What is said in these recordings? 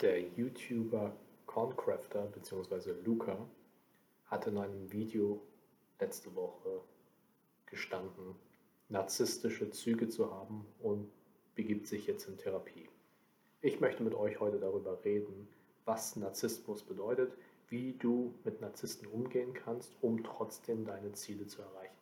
Der YouTuber Corncrafter bzw. Luca hat in einem Video letzte Woche gestanden, narzisstische Züge zu haben und begibt sich jetzt in Therapie. Ich möchte mit euch heute darüber reden, was Narzissmus bedeutet, wie du mit Narzissten umgehen kannst, um trotzdem deine Ziele zu erreichen.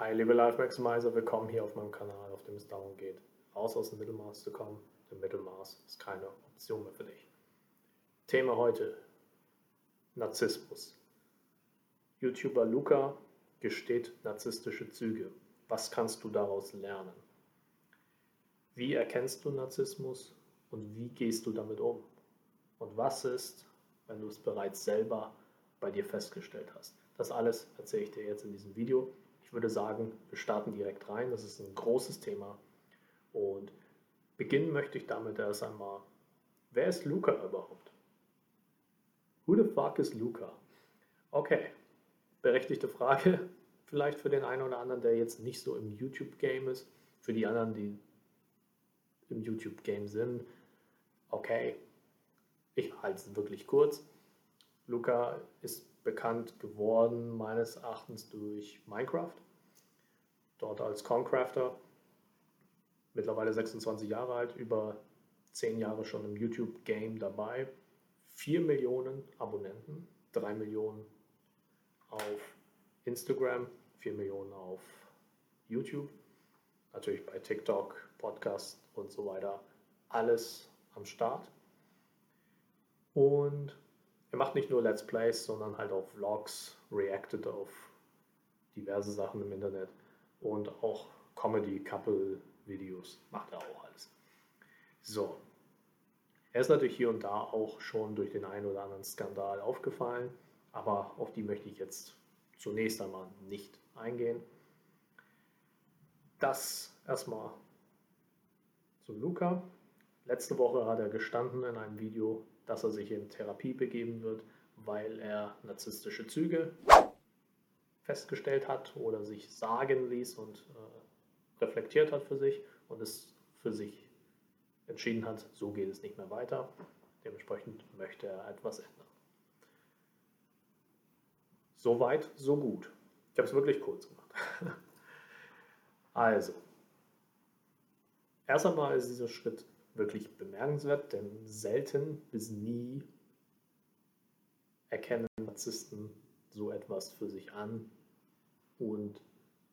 Hi, liebe Life Maximizer, willkommen hier auf meinem Kanal, auf dem es darum geht, raus aus dem Mittelmaß zu kommen. Denn Mittelmaß ist keine Option mehr für dich. Thema heute: Narzissmus. YouTuber Luca gesteht narzisstische Züge. Was kannst du daraus lernen? Wie erkennst du Narzissmus und wie gehst du damit um? Und was ist, wenn du es bereits selber bei dir festgestellt hast? Das alles erzähle ich dir jetzt in diesem Video. Ich würde sagen, wir starten direkt rein. Das ist ein großes Thema. Und beginnen möchte ich damit erst einmal, wer ist Luca überhaupt? Who the fuck is Luca? Okay, berechtigte Frage. Vielleicht für den einen oder anderen, der jetzt nicht so im YouTube-Game ist. Für die anderen, die im YouTube-Game sind. Okay, ich halte es wirklich kurz. Luca ist bekannt geworden, meines Erachtens, durch Minecraft. Dort als Concrafter, mittlerweile 26 Jahre alt, über 10 Jahre schon im YouTube-Game dabei. 4 Millionen Abonnenten, 3 Millionen auf Instagram, 4 Millionen auf YouTube, natürlich bei TikTok, Podcast und so weiter, alles am Start. Und er macht nicht nur Let's Plays, sondern halt auch Vlogs, reacted auf diverse Sachen im Internet und auch Comedy-Couple-Videos macht er auch alles. So. Er ist natürlich hier und da auch schon durch den einen oder anderen Skandal aufgefallen, aber auf die möchte ich jetzt zunächst einmal nicht eingehen. Das erstmal zu Luca. Letzte Woche hat er gestanden in einem Video, dass er sich in Therapie begeben wird, weil er narzisstische Züge festgestellt hat oder sich sagen ließ und äh, reflektiert hat für sich und es für sich entschieden hat, so geht es nicht mehr weiter. Dementsprechend möchte er etwas ändern. So weit, so gut. Ich habe es wirklich kurz gemacht. also, erst einmal ist dieser Schritt wirklich bemerkenswert, denn selten bis nie erkennen Narzissten so etwas für sich an und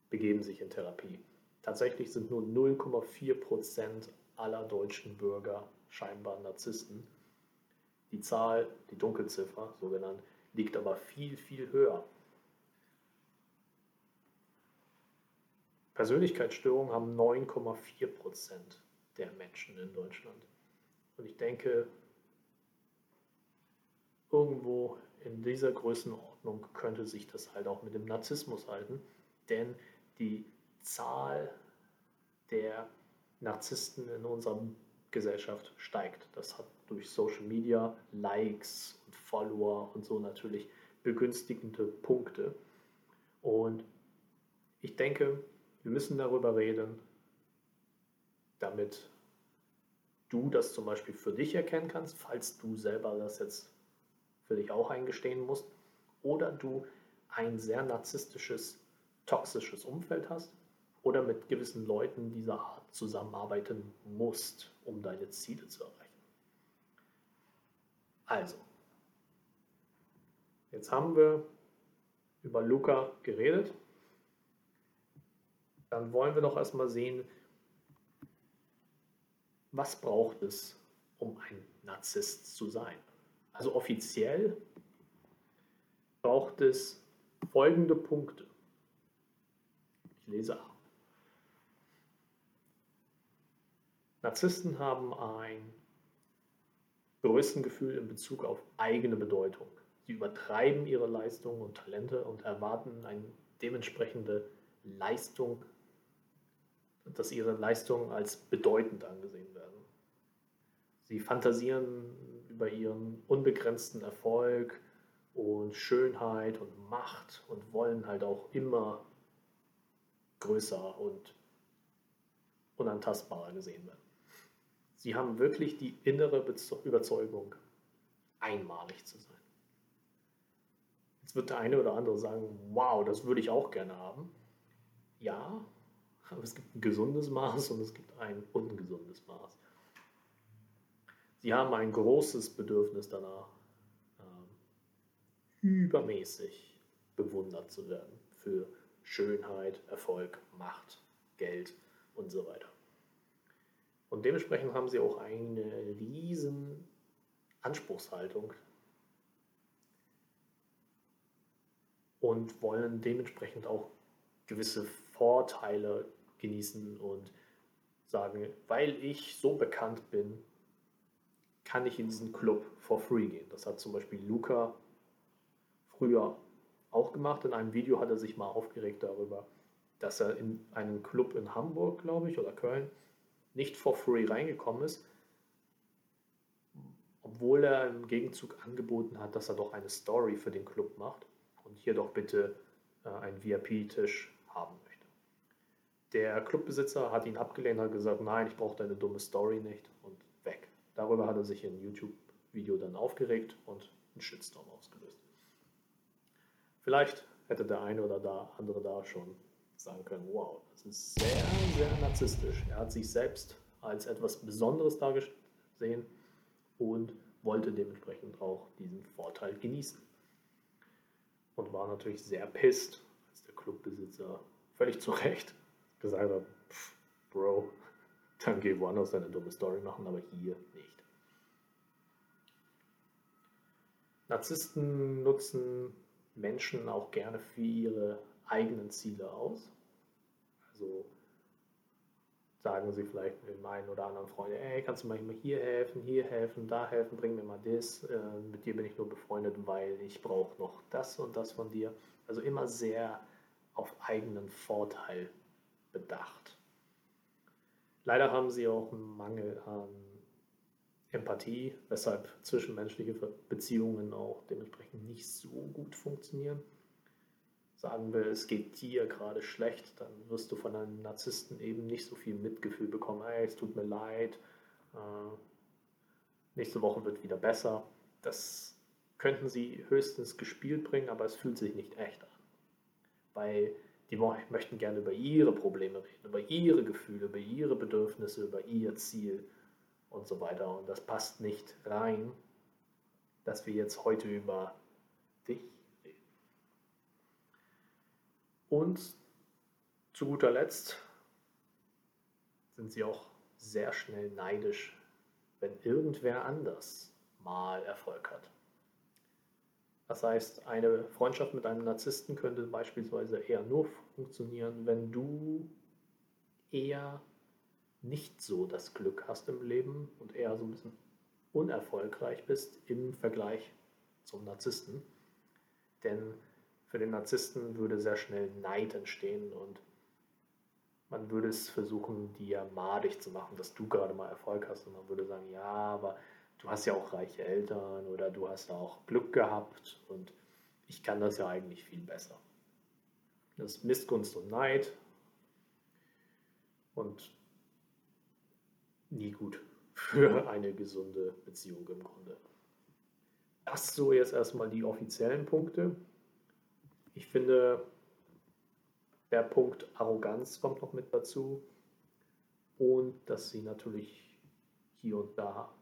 begeben sich in Therapie. Tatsächlich sind nur 0,4 Prozent aller deutschen Bürger scheinbar Narzissten. Die Zahl, die Dunkelziffer, so genannt, liegt aber viel, viel höher. Persönlichkeitsstörungen haben 9,4 Prozent der Menschen in Deutschland. Und ich denke, irgendwo in dieser Größenordnung könnte sich das halt auch mit dem Narzissmus halten, denn die Zahl der Narzissten in unserer Gesellschaft steigt. Das hat durch Social Media, Likes und Follower und so natürlich begünstigende Punkte. Und ich denke, wir müssen darüber reden, damit du das zum Beispiel für dich erkennen kannst, falls du selber das jetzt für dich auch eingestehen musst, oder du ein sehr narzisstisches, toxisches Umfeld hast oder mit gewissen Leuten dieser Art zusammenarbeiten musst, um deine Ziele zu erreichen. Also, jetzt haben wir über Luca geredet. Dann wollen wir doch erstmal sehen, was braucht es, um ein Narzisst zu sein? Also offiziell braucht es folgende Punkte. Ich lese ab. Narzissten haben ein Größengefühl in Bezug auf eigene Bedeutung. Sie übertreiben ihre Leistungen und Talente und erwarten eine dementsprechende Leistung dass ihre Leistungen als bedeutend angesehen werden. Sie fantasieren über ihren unbegrenzten Erfolg und Schönheit und Macht und wollen halt auch immer größer und unantastbarer gesehen werden. Sie haben wirklich die innere Überzeugung, einmalig zu sein. Jetzt wird der eine oder andere sagen, wow, das würde ich auch gerne haben. Ja, aber es gibt ein gesundes Maß und es gibt ein ungesundes Maß. Sie haben ein großes Bedürfnis danach, ähm, übermäßig bewundert zu werden für Schönheit, Erfolg, Macht, Geld und so weiter. Und dementsprechend haben sie auch eine riesen Anspruchshaltung und wollen dementsprechend auch gewisse Vorteile genießen und sagen, weil ich so bekannt bin, kann ich in diesen Club for free gehen. Das hat zum Beispiel Luca früher auch gemacht. In einem Video hat er sich mal aufgeregt darüber, dass er in einen Club in Hamburg, glaube ich, oder Köln nicht for free reingekommen ist, obwohl er im Gegenzug angeboten hat, dass er doch eine Story für den Club macht und hier doch bitte äh, einen VIP-Tisch haben möchte. Der Clubbesitzer hat ihn abgelehnt und hat gesagt, nein, ich brauche deine dumme Story nicht. Darüber hat er sich in YouTube-Video dann aufgeregt und einen Shitstorm ausgelöst. Vielleicht hätte der eine oder der andere da schon sagen können, wow, das ist sehr, sehr narzisstisch. Er hat sich selbst als etwas Besonderes dargesehen und wollte dementsprechend auch diesen Vorteil genießen. Und war natürlich sehr pisst, als der Clubbesitzer völlig zu Recht gesagt hat, Bro, dann geh woanders deine dumme Story machen, aber hier nicht. Narzissten nutzen Menschen auch gerne für ihre eigenen Ziele aus. Also sagen sie vielleicht dem einen oder anderen Freund, ey, kannst du manchmal hier helfen, hier helfen, da helfen, bring mir mal das, äh, mit dir bin ich nur befreundet, weil ich brauche noch das und das von dir. Also immer sehr auf eigenen Vorteil bedacht. Leider haben sie auch einen Mangel an Empathie, weshalb zwischenmenschliche Beziehungen auch dementsprechend nicht so gut funktionieren sagen will, es geht dir gerade schlecht, dann wirst du von einem Narzissten eben nicht so viel Mitgefühl bekommen. Hey, es tut mir leid, äh, nächste Woche wird wieder besser. Das könnten sie höchstens gespielt bringen, aber es fühlt sich nicht echt an. Weil die möchten gerne über ihre Probleme reden, über ihre Gefühle, über ihre Bedürfnisse, über ihr Ziel und so weiter. Und das passt nicht rein, dass wir jetzt heute über dich und zu guter Letzt sind sie auch sehr schnell neidisch, wenn irgendwer anders mal Erfolg hat. Das heißt, eine Freundschaft mit einem Narzissten könnte beispielsweise eher nur funktionieren, wenn du eher nicht so das Glück hast im Leben und eher so ein bisschen unerfolgreich bist im Vergleich zum Narzissten. Denn für den Narzissten würde sehr schnell Neid entstehen und man würde es versuchen, dir madig zu machen, dass du gerade mal Erfolg hast und man würde sagen, ja, aber du hast ja auch reiche Eltern oder du hast auch Glück gehabt und ich kann das ja eigentlich viel besser. Das ist Missgunst und Neid und nie gut für eine gesunde Beziehung im Grunde. Das so jetzt erstmal die offiziellen Punkte. Ich finde, der Punkt Arroganz kommt noch mit dazu und dass sie natürlich hier und da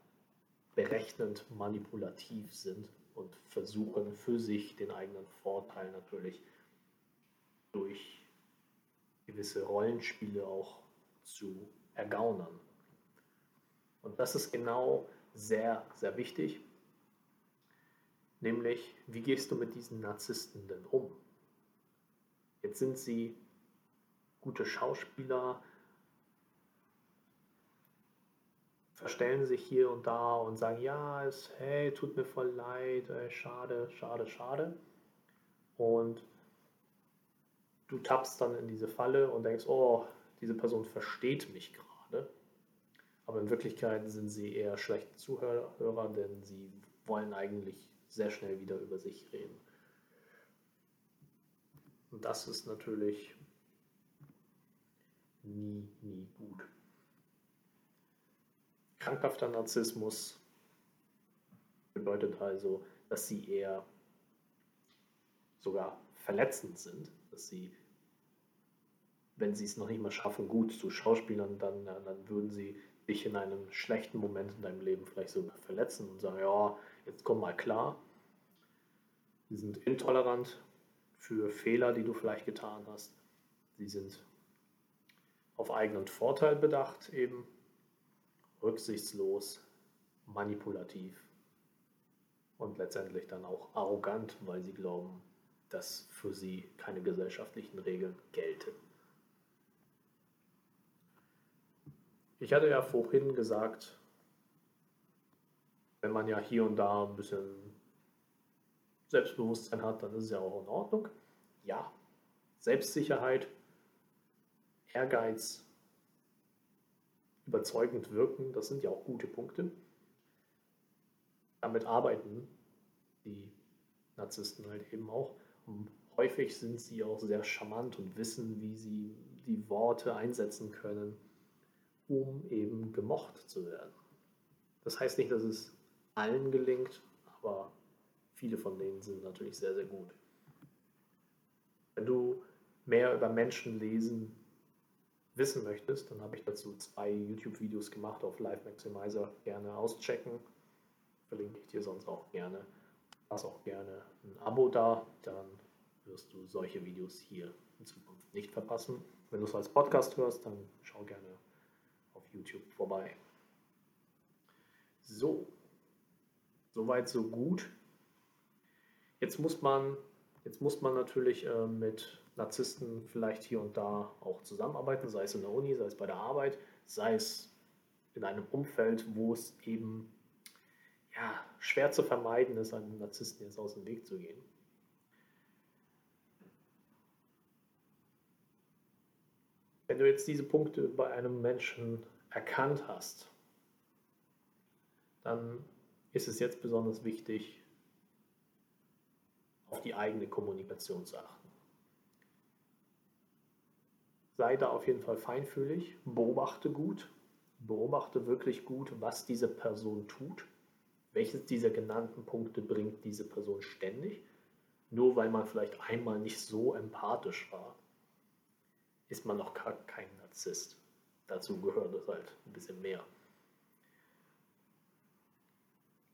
berechnend manipulativ sind und versuchen für sich den eigenen Vorteil natürlich durch gewisse Rollenspiele auch zu ergaunern. Und das ist genau sehr, sehr wichtig. Nämlich, wie gehst du mit diesen Narzissten denn um? Jetzt sind sie gute Schauspieler, verstellen sich hier und da und sagen, ja, es, hey, tut mir voll leid, ey, schade, schade, schade. Und du tappst dann in diese Falle und denkst, oh, diese Person versteht mich gerade. Aber in Wirklichkeit sind sie eher schlechte Zuhörer, denn sie wollen eigentlich sehr schnell wieder über sich reden. Und das ist natürlich nie, nie gut. Krankhafter Narzissmus bedeutet also, dass sie eher sogar verletzend sind, dass sie, wenn sie es noch nicht mal schaffen, gut zu Schauspielern, dann, dann würden sie dich in einem schlechten Moment in deinem Leben vielleicht sogar verletzen und sagen, ja, jetzt komm mal klar. Sie sind intolerant für Fehler, die du vielleicht getan hast. Sie sind auf eigenen Vorteil bedacht, eben rücksichtslos, manipulativ und letztendlich dann auch arrogant, weil sie glauben, dass für sie keine gesellschaftlichen Regeln gelten. Ich hatte ja vorhin gesagt, wenn man ja hier und da ein bisschen Selbstbewusstsein hat, dann ist es ja auch in Ordnung. Ja, Selbstsicherheit, Ehrgeiz, überzeugend wirken, das sind ja auch gute Punkte. Damit arbeiten die Narzissten halt eben auch. Und häufig sind sie auch sehr charmant und wissen, wie sie die Worte einsetzen können, um eben gemocht zu werden. Das heißt nicht, dass es allen gelingt, aber viele von denen sind natürlich sehr, sehr gut. Wenn du mehr über Menschen lesen wissen möchtest, dann habe ich dazu zwei YouTube-Videos gemacht auf Live Maximizer. Gerne auschecken. Verlinke ich dir sonst auch gerne. Lass auch gerne ein Abo da, dann wirst du solche Videos hier in Zukunft nicht verpassen. Wenn du es als Podcast hörst, dann schau gerne auf YouTube vorbei. So, soweit so gut. Jetzt muss man, jetzt muss man natürlich äh, mit Narzissten vielleicht hier und da auch zusammenarbeiten, sei es in der Uni, sei es bei der Arbeit, sei es in einem Umfeld, wo es eben ja, schwer zu vermeiden ist, einem Narzissten jetzt aus dem Weg zu gehen. Wenn du jetzt diese Punkte bei einem Menschen erkannt hast, dann ist es jetzt besonders wichtig, auf die eigene Kommunikation zu achten. Sei da auf jeden Fall feinfühlig, beobachte gut, beobachte wirklich gut, was diese Person tut. Welches dieser genannten Punkte bringt diese Person ständig? Nur weil man vielleicht einmal nicht so empathisch war, ist man noch kein Narzisst. Dazu gehört es halt ein bisschen mehr.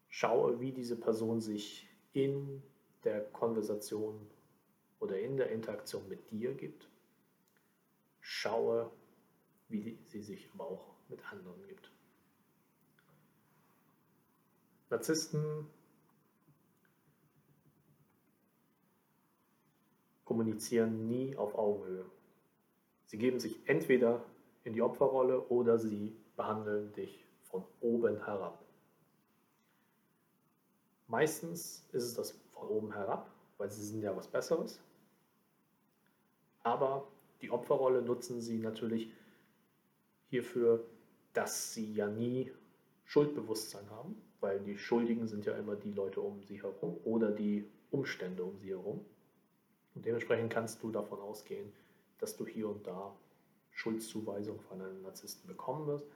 Schaue, wie diese Person sich in der Konversation oder in der Interaktion mit dir gibt. Schaue, wie sie sich aber auch mit anderen gibt. Narzissten kommunizieren nie auf Augenhöhe. Sie geben sich entweder in die Opferrolle oder sie behandeln dich von oben herab. Meistens ist es das von oben herab, weil sie sind ja was Besseres. Aber die Opferrolle nutzen sie natürlich hierfür, dass sie ja nie Schuldbewusstsein haben, weil die Schuldigen sind ja immer die Leute um sie herum oder die Umstände um sie herum. Und dementsprechend kannst du davon ausgehen, dass du hier und da Schuldzuweisung von einem Narzissten bekommen wirst.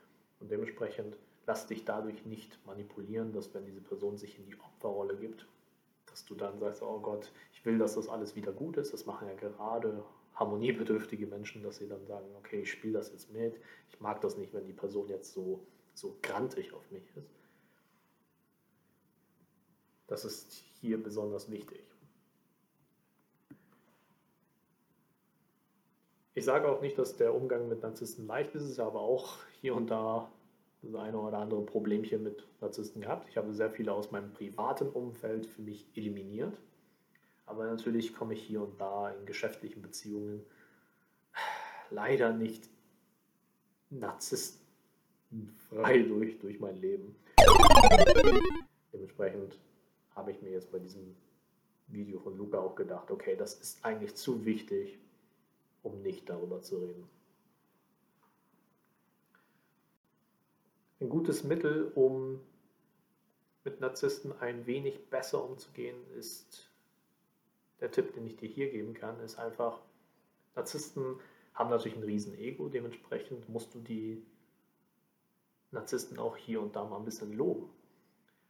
Und dementsprechend lass dich dadurch nicht manipulieren, dass wenn diese Person sich in die Opferrolle gibt, dass du dann sagst, oh Gott, ich will, dass das alles wieder gut ist. Das machen ja gerade harmoniebedürftige Menschen, dass sie dann sagen, okay, ich spiele das jetzt mit. Ich mag das nicht, wenn die Person jetzt so, so grantig auf mich ist. Das ist hier besonders wichtig. Ich sage auch nicht, dass der Umgang mit Narzissten leicht ist, ist aber auch hier und da das eine oder andere Problemchen mit Narzissten gehabt. Ich habe sehr viele aus meinem privaten Umfeld für mich eliminiert. Aber natürlich komme ich hier und da in geschäftlichen Beziehungen leider nicht narzisstenfrei durch, durch mein Leben. Dementsprechend habe ich mir jetzt bei diesem Video von Luca auch gedacht, okay, das ist eigentlich zu wichtig, um nicht darüber zu reden. Ein gutes Mittel, um mit Narzissten ein wenig besser umzugehen, ist der Tipp, den ich dir hier geben kann, ist einfach, Narzissten haben natürlich ein riesen Ego, dementsprechend musst du die Narzissten auch hier und da mal ein bisschen loben.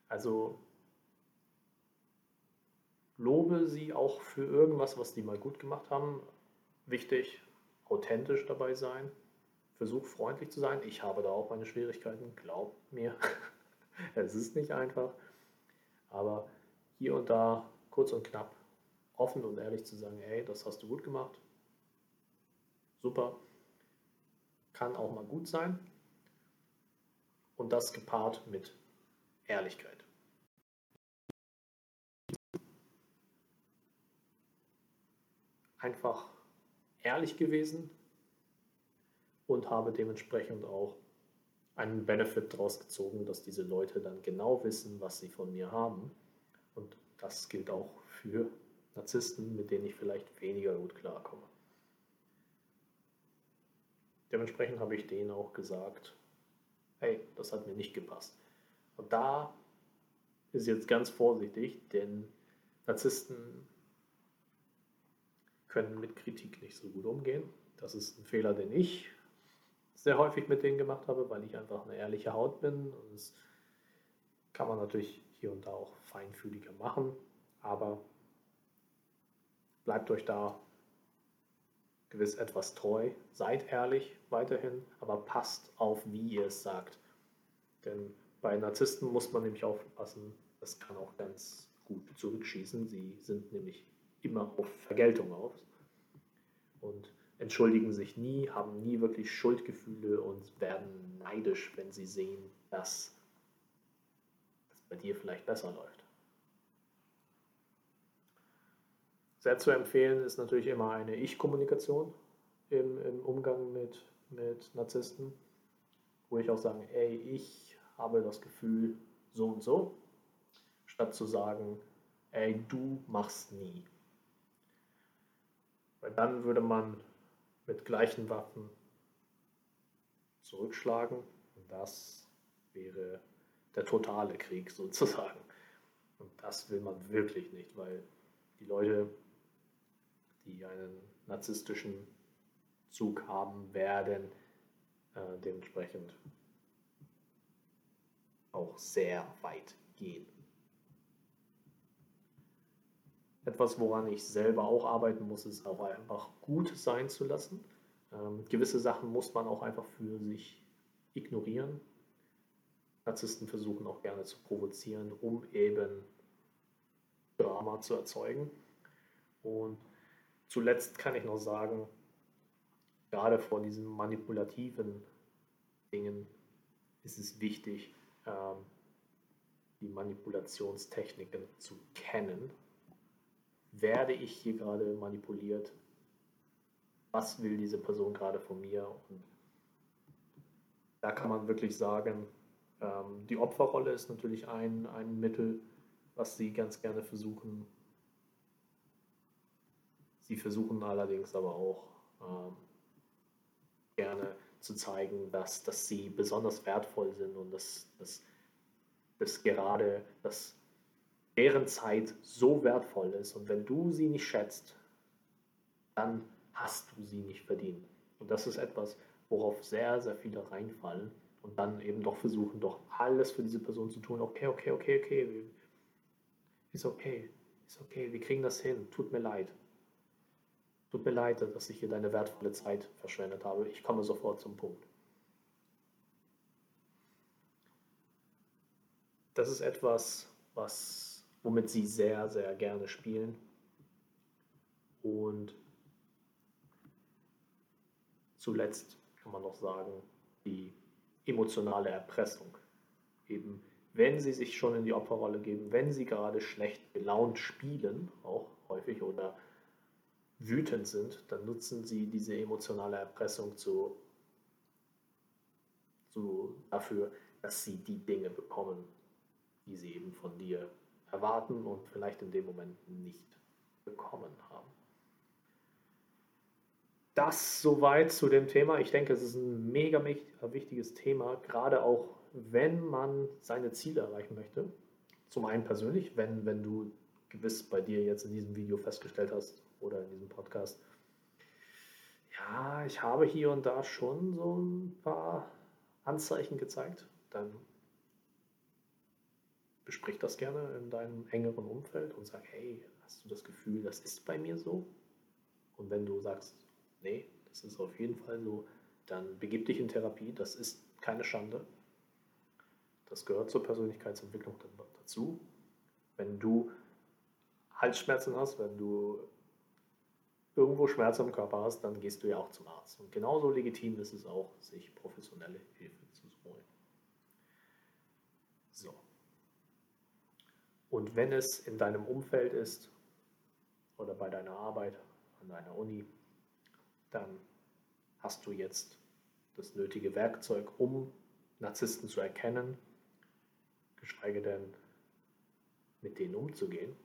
Also lobe sie auch für irgendwas, was die mal gut gemacht haben. Wichtig, authentisch dabei sein. Versuch freundlich zu sein. Ich habe da auch meine Schwierigkeiten, glaub mir. es ist nicht einfach. Aber hier und da kurz und knapp offen und ehrlich zu sagen, hey, das hast du gut gemacht. Super. Kann auch mal gut sein. Und das gepaart mit Ehrlichkeit. Einfach ehrlich gewesen und habe dementsprechend auch einen Benefit daraus gezogen, dass diese Leute dann genau wissen, was sie von mir haben. Und das gilt auch für Narzissten, mit denen ich vielleicht weniger gut klarkomme. Dementsprechend habe ich denen auch gesagt, hey, das hat mir nicht gepasst. Und da ist jetzt ganz vorsichtig, denn Narzissten können mit Kritik nicht so gut umgehen. Das ist ein Fehler, den ich sehr häufig mit denen gemacht habe, weil ich einfach eine ehrliche Haut bin. Und das kann man natürlich hier und da auch feinfühliger machen, aber bleibt euch da gewiss etwas treu, seid ehrlich weiterhin, aber passt auf, wie ihr es sagt. Denn bei Narzissten muss man nämlich aufpassen, das kann auch ganz gut zurückschießen. Sie sind nämlich immer auf Vergeltung aus und entschuldigen sich nie, haben nie wirklich Schuldgefühle und werden neidisch, wenn sie sehen, dass es bei dir vielleicht besser läuft. Sehr zu empfehlen ist natürlich immer eine Ich-Kommunikation im, im, Umgang mit, mit Narzissten, wo ich auch sage, ey, ich habe das Gefühl so und so, statt zu sagen, ey, du machst nie. Weil dann würde man mit gleichen Waffen zurückschlagen und das wäre der totale Krieg sozusagen. Und das will man wirklich nicht, weil die Leute die einen narzisstischen Zug haben, werden äh, dementsprechend auch sehr weit gehen. Etwas, woran ich selber auch arbeiten muss, ist auch einfach gut sein zu lassen. Ähm, gewisse Sachen muss man auch einfach für sich ignorieren. Narzissten versuchen auch gerne zu provozieren, um eben Drama zu erzeugen. Und Zuletzt kann ich noch sagen, gerade vor diesen manipulativen Dingen ist es wichtig, ähm, die Manipulationstechniken zu kennen. Werde ich hier gerade manipuliert? Was will diese Person gerade von mir? Und da kann man wirklich sagen, ähm, die Opferrolle ist natürlich ein, ein Mittel, was sie ganz gerne versuchen Sie versuchen allerdings aber auch ähm, gerne zu zeigen, dass, dass sie besonders wertvoll sind und dass, dass, dass gerade dass deren Zeit so wertvoll ist. Und wenn du sie nicht schätzt, dann hast du sie nicht verdient. Und das ist etwas, worauf sehr, sehr viele reinfallen und dann eben doch versuchen, doch alles für diese Person zu tun. Okay, okay, okay, okay. Ist okay, ist okay, wir kriegen das hin. Tut mir leid. Tut mir leid, dass ich hier deine wertvolle Zeit verschwendet habe. Ich komme sofort zum Punkt. Das ist etwas, was, womit sie sehr, sehr gerne spielen. Und zuletzt kann man noch sagen, die emotionale Erpressung. Eben, wenn sie sich schon in die Opferrolle geben, wenn sie gerade schlecht gelaunt spielen, auch häufig oder wütend sind, dann nutzen sie diese emotionale Erpressung zu, zu, dafür, dass sie die Dinge bekommen, die sie eben von dir erwarten und vielleicht in dem Moment nicht bekommen haben. Das soweit zu dem Thema. Ich denke, es ist ein mega wichtiges Thema, gerade auch wenn man seine Ziele erreichen möchte. Zum einen persönlich, wenn, wenn du gewiss bei dir jetzt in diesem Video festgestellt hast, oder in diesem Podcast, ja, ich habe hier und da schon so ein paar Anzeichen gezeigt, dann besprich das gerne in deinem engeren Umfeld und sag, hey, hast du das Gefühl, das ist bei mir so? Und wenn du sagst, nee, das ist auf jeden Fall so, dann begib dich in Therapie, das ist keine Schande. Das gehört zur Persönlichkeitsentwicklung dazu. Wenn du Halsschmerzen hast, wenn du irgendwo Schmerzen im Körper hast, dann gehst du ja auch zum Arzt. Und genauso legitim ist es auch, sich professionelle Hilfe zu holen. So. Und wenn es in deinem Umfeld ist oder bei deiner Arbeit an deiner Uni, dann hast du jetzt das nötige Werkzeug, um Narzissten zu erkennen, geschweige denn mit denen umzugehen.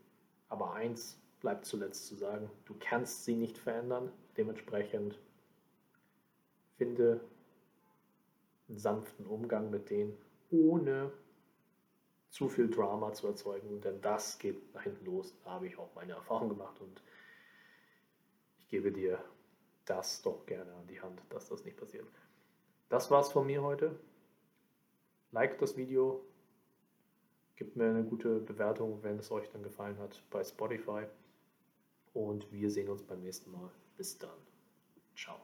Aber eins bleibt zuletzt zu sagen, du kannst sie nicht verändern, dementsprechend finde einen sanften Umgang mit denen, ohne zu viel Drama zu erzeugen, denn das geht nach hinten los. Da habe ich auch meine Erfahrung gemacht und ich gebe dir das doch gerne an die Hand, dass das nicht passiert. Das war's von mir heute. Like das Video, gebt mir eine gute Bewertung, wenn es euch dann gefallen hat bei Spotify und wir sehen uns beim nächsten Mal. Bis dann. Ciao.